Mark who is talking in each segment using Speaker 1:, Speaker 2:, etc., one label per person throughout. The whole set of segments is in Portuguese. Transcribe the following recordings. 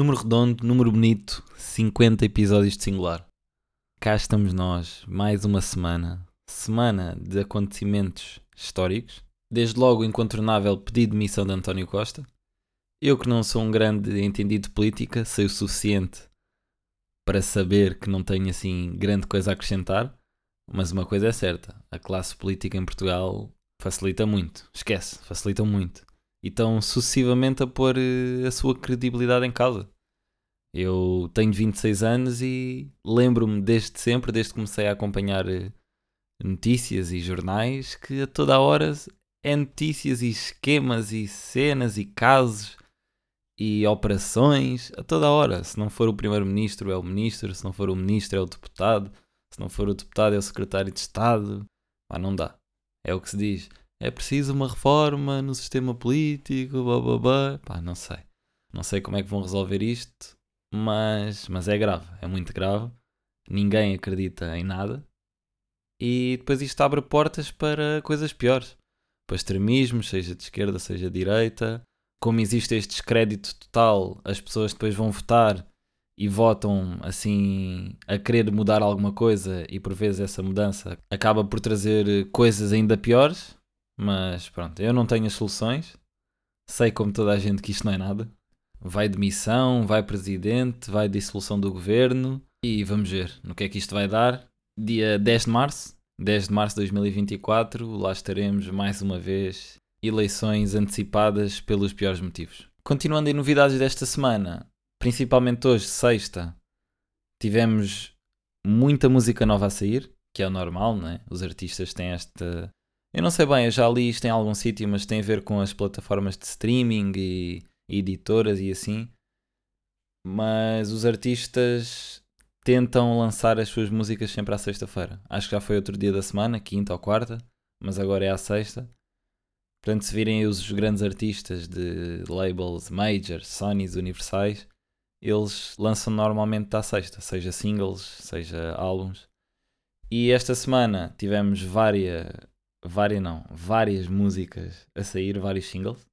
Speaker 1: Número redondo, número bonito, 50 episódios de singular. Cá estamos nós, mais uma semana. Semana de acontecimentos históricos. Desde logo o incontornável pedido de missão de António Costa. Eu que não sou um grande entendido de política, sei o suficiente para saber que não tenho assim grande coisa a acrescentar. Mas uma coisa é certa, a classe política em Portugal facilita muito. Esquece, facilita muito. E estão sucessivamente a pôr eh, a sua credibilidade em causa. Eu tenho 26 anos e lembro-me desde sempre, desde que comecei a acompanhar eh, notícias e jornais, que a toda a hora é notícias e esquemas e cenas e casos e operações a toda a hora. Se não for o primeiro-ministro, é o ministro, se não for o ministro, é o deputado, se não for o deputado, é o secretário de Estado. Pá, não dá. É o que se diz. É preciso uma reforma no sistema político, blá blá blá. Pá, não sei. Não sei como é que vão resolver isto, mas, mas é grave, é muito grave. Ninguém acredita em nada. E depois isto abre portas para coisas piores. Para extremismos, seja de esquerda, seja de direita. Como existe este descrédito total, as pessoas depois vão votar e votam assim a querer mudar alguma coisa e por vezes essa mudança acaba por trazer coisas ainda piores. Mas pronto, eu não tenho as soluções. Sei como toda a gente que isto não é nada. Vai demissão, vai presidente, vai dissolução do governo e vamos ver no que é que isto vai dar. Dia 10 de março, 10 de março de 2024, lá estaremos mais uma vez. Eleições antecipadas pelos piores motivos. Continuando em novidades desta semana, principalmente hoje, sexta, tivemos muita música nova a sair, que é o normal, né? Os artistas têm esta. Eu não sei bem, eu já li isto em algum sítio, mas tem a ver com as plataformas de streaming e editoras e assim. Mas os artistas tentam lançar as suas músicas sempre à sexta-feira. Acho que já foi outro dia da semana, quinta ou quarta, mas agora é à sexta. Portanto, se virem os grandes artistas de labels major, Sonys, universais, eles lançam normalmente à sexta, seja singles, seja álbuns. E esta semana tivemos várias, várias não, várias músicas a sair, vários singles.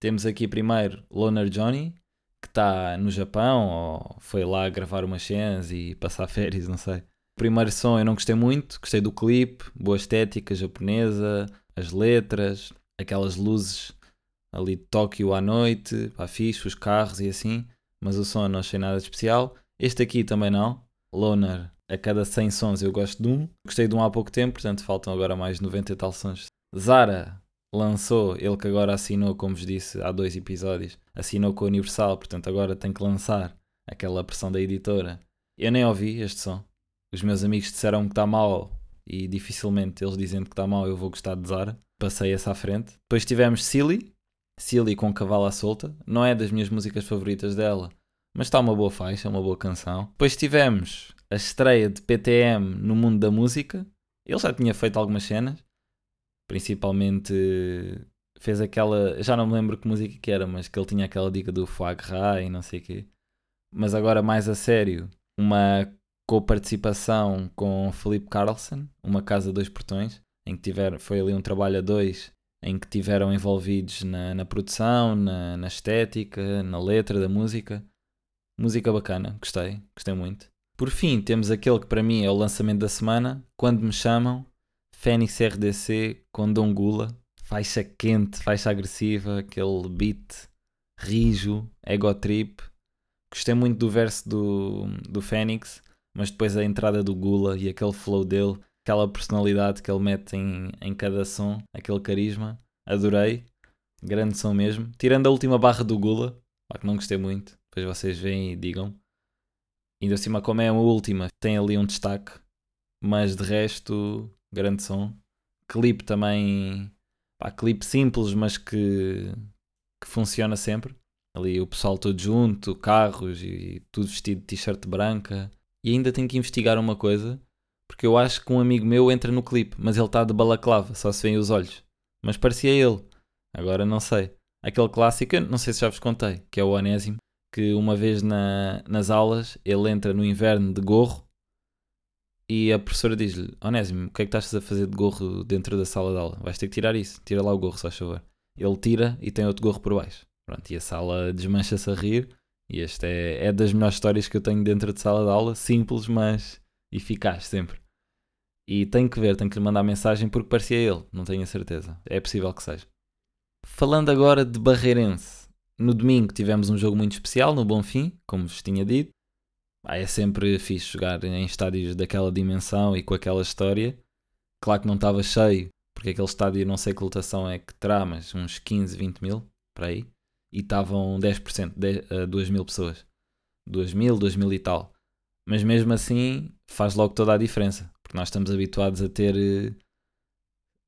Speaker 1: Temos aqui primeiro Loner Johnny, que está no Japão, ou foi lá gravar umas cenas e passar férias, não sei. O primeiro som eu não gostei muito, gostei do clipe, boa estética japonesa, as letras, aquelas luzes ali de Tóquio à noite, pá, fixe, os carros e assim, mas o som não achei nada especial. Este aqui também não. Loner, a cada 100 sons eu gosto de um. Gostei de um há pouco tempo, portanto faltam agora mais 90 e tal sons. Zara lançou, ele que agora assinou, como vos disse há dois episódios, assinou com a Universal, portanto agora tem que lançar aquela pressão da editora. Eu nem ouvi este som. Os meus amigos disseram que está mal e dificilmente eles dizendo que está mal eu vou gostar de Zara. Passei essa à frente. Depois tivemos Silly, Silly com Cavalo à Solta. Não é das minhas músicas favoritas dela, mas está uma boa faixa, uma boa canção. Depois tivemos a estreia de PTM no mundo da música. Ele já tinha feito algumas cenas, principalmente fez aquela. Já não me lembro que música que era, mas que ele tinha aquela dica do Foie Gras e não sei o quê. Mas agora, mais a sério, uma co-participação com Felipe Carlson, Uma Casa Dois Portões, em que tiver, foi ali um trabalho a dois, em que tiveram envolvidos na, na produção, na, na estética, na letra da música. Música bacana, gostei, gostei muito. Por fim, temos aquele que para mim é o lançamento da semana, Quando Me Chamam, Fênix RDC com Dom Gula, faixa quente, faixa agressiva, aquele beat rijo, ego trip. Gostei muito do verso do, do Fênix, mas depois a entrada do Gula e aquele flow dele, aquela personalidade que ele mete em, em cada som, aquele carisma, adorei. Grande som mesmo. Tirando a última barra do Gula, que não gostei muito, depois vocês veem e digam. Ainda acima, como é a última, tem ali um destaque, mas de resto, grande som. Clipe também, pá, clipe simples, mas que, que funciona sempre. Ali o pessoal todo junto, carros e tudo vestido de t-shirt branca. E ainda tenho que investigar uma coisa, porque eu acho que um amigo meu entra no clipe, mas ele está de balaclava, só se vêem os olhos. Mas parecia ele. Agora não sei. Aquele clássico, não sei se já vos contei, que é o Onésimo, que uma vez na, nas aulas ele entra no inverno de gorro e a professora diz-lhe: Onésimo, o que é que estás a fazer de gorro dentro da sala de aula? Vais ter que tirar isso, tira lá o gorro, só favor. ele tira e tem outro gorro por baixo. Pronto, e a sala desmancha-se a rir. E esta é, é das melhores histórias que eu tenho dentro de sala de aula, simples, mas eficaz sempre. E tenho que ver, tenho que lhe mandar mensagem porque parecia ele, não tenho a certeza. É possível que seja. Falando agora de Barreirense, no domingo tivemos um jogo muito especial no Bonfim, como vos tinha dito. Ah, é sempre fixe jogar em estádios daquela dimensão e com aquela história. Claro que não estava cheio, porque aquele estádio não sei que lotação é que terá, mas uns 15, 20 mil, para aí. E estavam 10%, 10, uh, 2 mil pessoas. 2 mil, 2 mil e tal. Mas mesmo assim faz logo toda a diferença, porque nós estamos habituados a ter uh,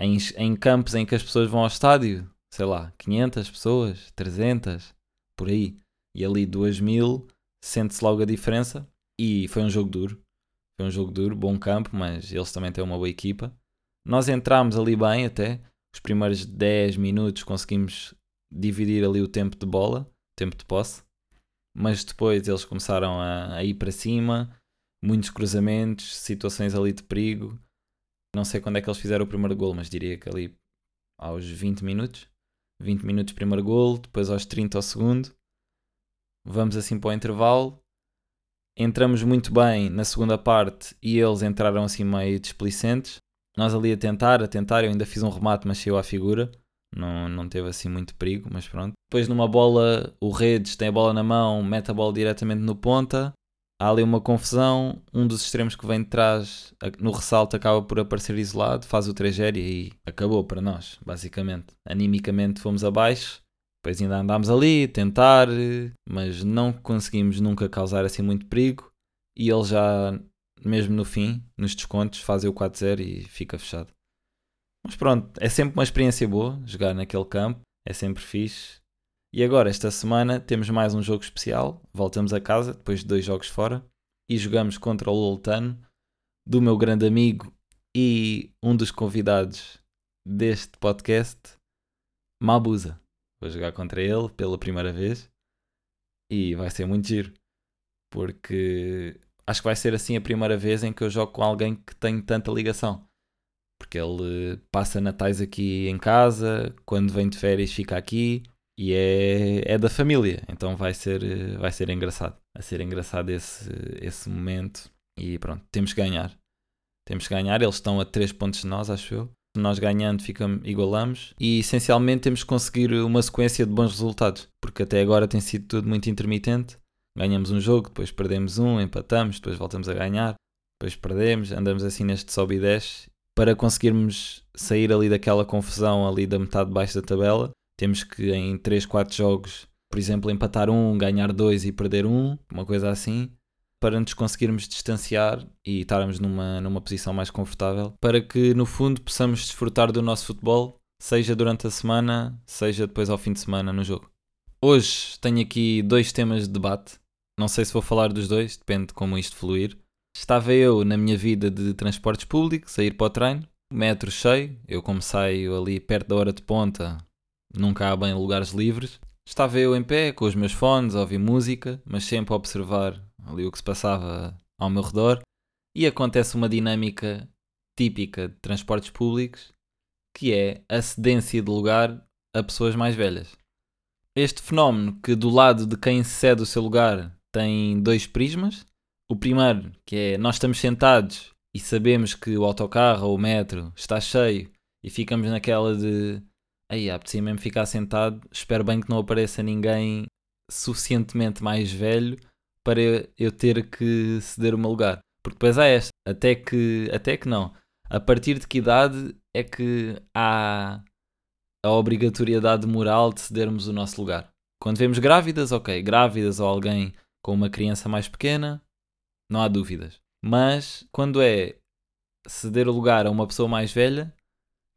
Speaker 1: em, em campos em que as pessoas vão ao estádio, sei lá, 500 pessoas, 300, por aí. E ali 2 mil, sente-se logo a diferença. E foi um jogo duro. Foi um jogo duro, bom campo, mas eles também têm uma boa equipa. Nós entramos ali bem até. Os primeiros 10 minutos conseguimos dividir ali o tempo de bola, tempo de posse. Mas depois eles começaram a, a ir para cima, muitos cruzamentos, situações ali de perigo. Não sei quando é que eles fizeram o primeiro gol, mas diria que ali aos 20 minutos. 20 minutos primeiro gol, depois aos 30 ao segundo. Vamos assim para o intervalo. Entramos muito bem na segunda parte e eles entraram assim meio displicentes. Nós ali a tentar, a tentar, eu ainda fiz um remate, mas saiu à figura. Não, não teve assim muito perigo, mas pronto. Depois numa bola, o Redes tem a bola na mão, mete a bola diretamente no ponta. Há ali uma confusão, um dos extremos que vem de trás no ressalto acaba por aparecer isolado, faz o 3 e acabou para nós, basicamente. Animicamente fomos abaixo, depois ainda andámos ali, tentar, mas não conseguimos nunca causar assim muito perigo. E ele já, mesmo no fim, nos descontos, faz o 4-0 e fica fechado. Mas pronto, é sempre uma experiência boa jogar naquele campo, é sempre fixe. E agora, esta semana, temos mais um jogo especial. Voltamos a casa, depois de dois jogos fora, e jogamos contra o Loltano, do meu grande amigo e um dos convidados deste podcast, Mabuza. Vou jogar contra ele pela primeira vez e vai ser muito giro, porque acho que vai ser assim a primeira vez em que eu jogo com alguém que tem tanta ligação porque ele passa natais aqui em casa, quando vem de férias fica aqui e é, é da família, então vai ser, vai ser engraçado. Vai ser engraçado esse, esse momento e pronto, temos que ganhar. Temos que ganhar, eles estão a 3 pontos de nós, acho eu. Nós ganhando, ficamos, igualamos e essencialmente temos que conseguir uma sequência de bons resultados, porque até agora tem sido tudo muito intermitente. Ganhamos um jogo, depois perdemos um, empatamos, depois voltamos a ganhar, depois perdemos, andamos assim neste sobe e desce para conseguirmos sair ali daquela confusão ali da metade de baixo da tabela, temos que em 3, 4 jogos, por exemplo, empatar um, ganhar dois e perder um, uma coisa assim, para nos conseguirmos distanciar e estarmos numa, numa posição mais confortável, para que no fundo possamos desfrutar do nosso futebol, seja durante a semana, seja depois ao fim de semana no jogo. Hoje tenho aqui dois temas de debate. Não sei se vou falar dos dois, depende de como isto fluir. Estava eu na minha vida de transportes públicos, a ir para o treino, metro cheio, eu como saio ali perto da hora de ponta, nunca há bem lugares livres. Estava eu em pé, com os meus fones, a ouvir música, mas sempre a observar ali o que se passava ao meu redor. E acontece uma dinâmica típica de transportes públicos, que é a cedência de lugar a pessoas mais velhas. Este fenómeno que do lado de quem cede o seu lugar tem dois prismas, o primeiro, que é nós estamos sentados e sabemos que o autocarro ou o metro está cheio e ficamos naquela de aí apetecia mesmo ficar sentado, espero bem que não apareça ninguém suficientemente mais velho para eu ter que ceder o meu lugar. Porque depois há esta, até que, até que não. A partir de que idade é que há a obrigatoriedade moral de cedermos o nosso lugar? Quando vemos grávidas, ok, grávidas ou alguém com uma criança mais pequena, não há dúvidas. Mas quando é ceder o lugar a uma pessoa mais velha,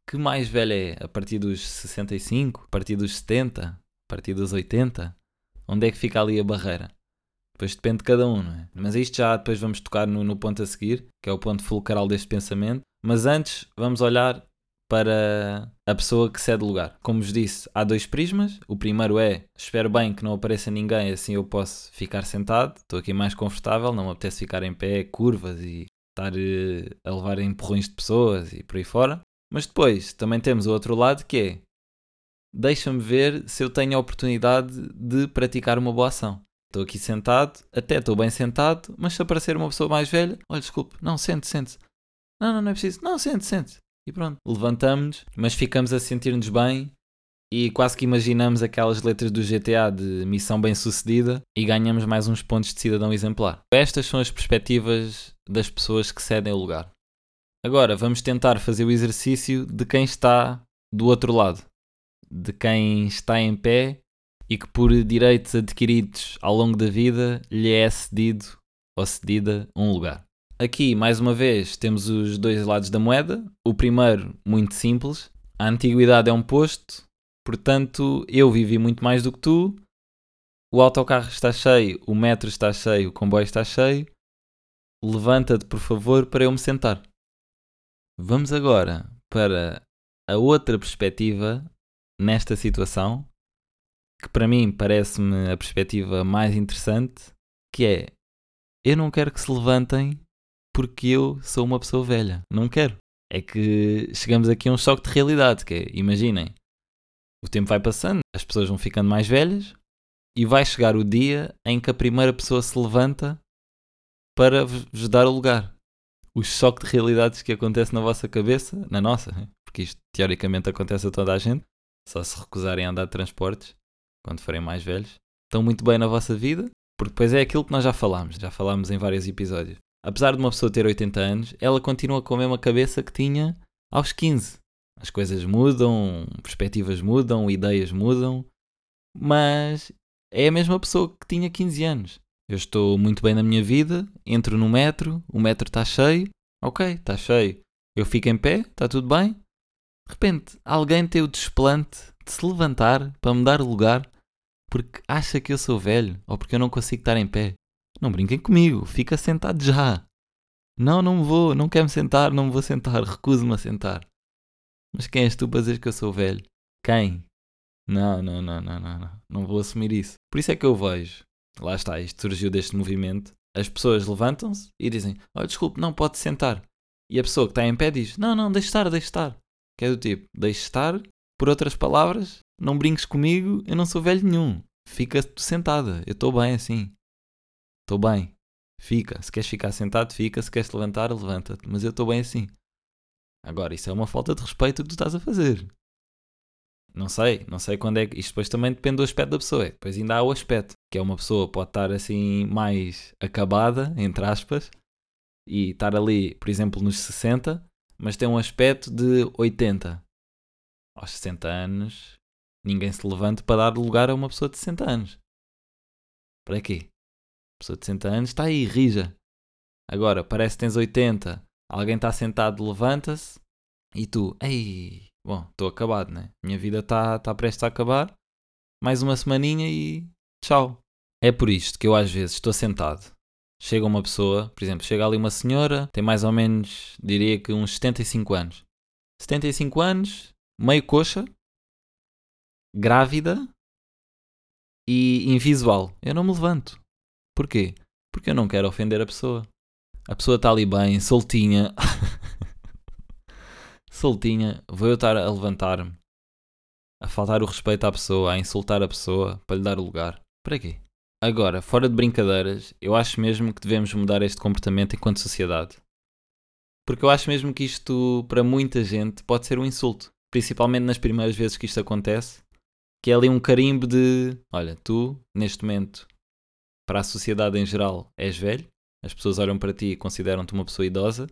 Speaker 1: que mais velha é? A partir dos 65? A partir dos 70? A partir dos 80? Onde é que fica ali a barreira? Depois depende de cada um, não é? Mas isto já depois vamos tocar no, no ponto a seguir, que é o ponto fulcral deste pensamento. Mas antes vamos olhar para a pessoa que cede lugar. Como vos disse, há dois prismas. O primeiro é: espero bem que não apareça ninguém, assim eu posso ficar sentado. Estou aqui mais confortável, não me apetece ficar em pé, curvas e estar uh, a levar empurrões de pessoas e por aí fora. Mas depois também temos o outro lado que é: deixa-me ver se eu tenho a oportunidade de praticar uma boa ação. Estou aqui sentado, até estou bem sentado, mas se aparecer uma pessoa mais velha, olha, desculpe, não, sente, sente. Não, não, não é preciso. Não, sente, sente. E pronto, levantamos-nos, mas ficamos a sentir-nos bem e quase que imaginamos aquelas letras do GTA de missão bem sucedida e ganhamos mais uns pontos de cidadão exemplar. Estas são as perspectivas das pessoas que cedem o lugar. Agora vamos tentar fazer o exercício de quem está do outro lado, de quem está em pé e que por direitos adquiridos ao longo da vida lhe é cedido ou cedida um lugar. Aqui, mais uma vez, temos os dois lados da moeda. O primeiro, muito simples. A antiguidade é um posto, portanto, eu vivi muito mais do que tu. O autocarro está cheio, o metro está cheio, o comboio está cheio. Levanta-te, por favor, para eu me sentar. Vamos agora para a outra perspectiva nesta situação, que para mim parece-me a perspectiva mais interessante, que é eu não quero que se levantem porque eu sou uma pessoa velha. Não quero. É que chegamos aqui a um choque de realidade, que é, imaginem, o tempo vai passando, as pessoas vão ficando mais velhas e vai chegar o dia em que a primeira pessoa se levanta para vos dar o lugar. O choque de realidades que acontece na vossa cabeça, na nossa, né? porque isto teoricamente acontece a toda a gente, só se recusarem a andar de transportes quando forem mais velhos, estão muito bem na vossa vida, porque depois é aquilo que nós já falámos, já falámos em vários episódios apesar de uma pessoa ter 80 anos, ela continua com a mesma cabeça que tinha aos 15. As coisas mudam, perspectivas mudam, ideias mudam, mas é a mesma pessoa que tinha 15 anos. Eu estou muito bem na minha vida, entro no metro, o metro está cheio, ok, está cheio. Eu fico em pé, está tudo bem. De repente, alguém tem o desplante de se levantar para me dar lugar porque acha que eu sou velho ou porque eu não consigo estar em pé. Não brinquem comigo, fica sentado já. Não, não vou, não quero me sentar, não me vou sentar, recuso-me a sentar. Mas quem és tu para dizer que eu sou velho? Quem? Não, não, não, não, não, não, não vou assumir isso. Por isso é que eu vejo, lá está, isto surgiu deste movimento. As pessoas levantam-se e dizem: oh, desculpe, não pode sentar. E a pessoa que está em pé diz: Não, não, deixe estar, deixe estar. Que é do tipo: Deixe estar, por outras palavras, não brinques comigo, eu não sou velho nenhum. Fica sentada, eu estou bem assim. Estou bem. Fica. Se queres ficar sentado, fica. Se queres levantar, levanta-te. Mas eu estou bem assim. Agora, isso é uma falta de respeito que tu estás a fazer. Não sei, não sei quando é que. Isto depois também depende do aspecto da pessoa. Depois ainda há o aspecto, que é uma pessoa pode estar assim mais acabada, entre aspas, e estar ali, por exemplo, nos 60, mas tem um aspecto de 80. Aos 60 anos, ninguém se levanta para dar lugar a uma pessoa de 60 anos. Para quê? pessoa de 60 anos está aí, rija. Agora, parece que tens 80, alguém está sentado, levanta-se e tu, ei, bom, estou acabado, né? Minha vida está tá prestes a acabar. Mais uma semaninha e tchau. É por isto que eu às vezes estou sentado. Chega uma pessoa, por exemplo, chega ali uma senhora, tem mais ou menos, diria que uns 75 anos. 75 anos, meio coxa, grávida e invisual. Eu não me levanto. Porquê? Porque eu não quero ofender a pessoa. A pessoa está ali bem, soltinha. soltinha. Vou eu estar a levantar-me, a faltar o respeito à pessoa, a insultar a pessoa para lhe dar o lugar. Para quê? Agora, fora de brincadeiras, eu acho mesmo que devemos mudar este comportamento enquanto sociedade. Porque eu acho mesmo que isto, para muita gente, pode ser um insulto. Principalmente nas primeiras vezes que isto acontece. Que é ali um carimbo de: olha, tu, neste momento, para a sociedade em geral és velho, as pessoas olham para ti e consideram-te uma pessoa idosa,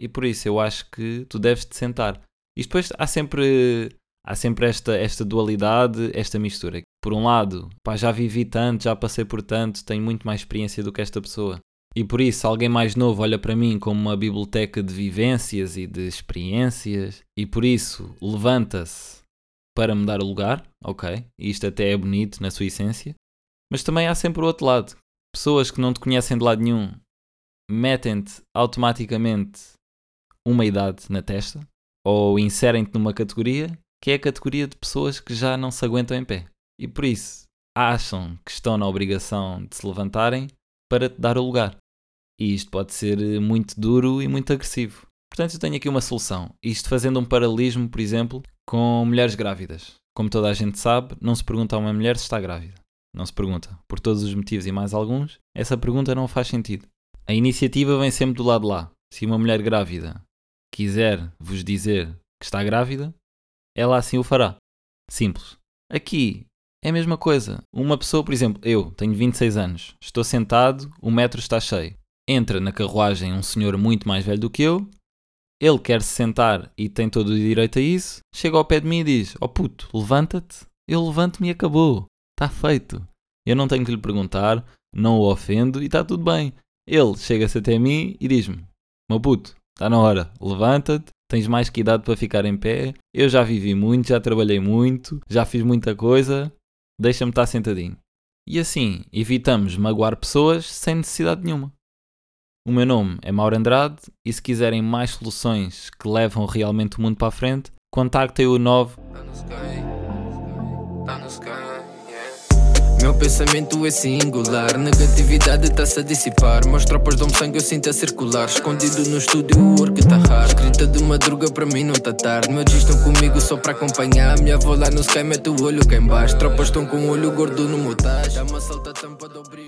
Speaker 1: e por isso eu acho que tu deves te sentar. E depois há sempre, há sempre esta, esta dualidade, esta mistura. Por um lado, pá, já vivi tanto, já passei por tanto, tenho muito mais experiência do que esta pessoa. E por isso, alguém mais novo olha para mim como uma biblioteca de vivências e de experiências, e por isso levanta-se para me dar o lugar, ok? E isto até é bonito na sua essência. Mas também há sempre o outro lado. Pessoas que não te conhecem de lado nenhum metem-te automaticamente uma idade na testa ou inserem-te numa categoria que é a categoria de pessoas que já não se aguentam em pé. E por isso acham que estão na obrigação de se levantarem para te dar o lugar. E isto pode ser muito duro e muito agressivo. Portanto, eu tenho aqui uma solução. Isto fazendo um paralelismo, por exemplo, com mulheres grávidas. Como toda a gente sabe, não se pergunta a uma mulher se está grávida. Não se pergunta. Por todos os motivos e mais alguns, essa pergunta não faz sentido. A iniciativa vem sempre do lado lá. Se uma mulher grávida quiser vos dizer que está grávida, ela assim o fará. Simples. Aqui é a mesma coisa. Uma pessoa, por exemplo, eu tenho 26 anos, estou sentado, o metro está cheio. Entra na carruagem um senhor muito mais velho do que eu, ele quer se sentar e tem todo o direito a isso, chega ao pé de mim e diz: Oh puto, levanta-te. Eu levanto-me e acabou. Está feito. Eu não tenho que lhe perguntar, não o ofendo e está tudo bem. Ele chega-se até mim e diz-me: Meu puto, está na hora, levanta-te, tens mais que idade para ficar em pé. Eu já vivi muito, já trabalhei muito, já fiz muita coisa, deixa-me estar sentadinho. E assim evitamos magoar pessoas sem necessidade nenhuma. O meu nome é Mauro Andrade e se quiserem mais soluções que levam realmente o mundo para a frente, contactem o 9
Speaker 2: Tá no sky, tá no sky, yeah. Meu pensamento é singular, negatividade está-se a dissipar. Meus tropas dão sangue, eu sinto a circular. Escondido no estúdio, o work tá hard. Escrita de madruga, para mim não tá tarde. Meus dias estão comigo só para acompanhar. Minha avó lá no sky mete o olho cá em baixo. Tropas estão com o olho gordo no motage. Dá uma salta tampa do brilho.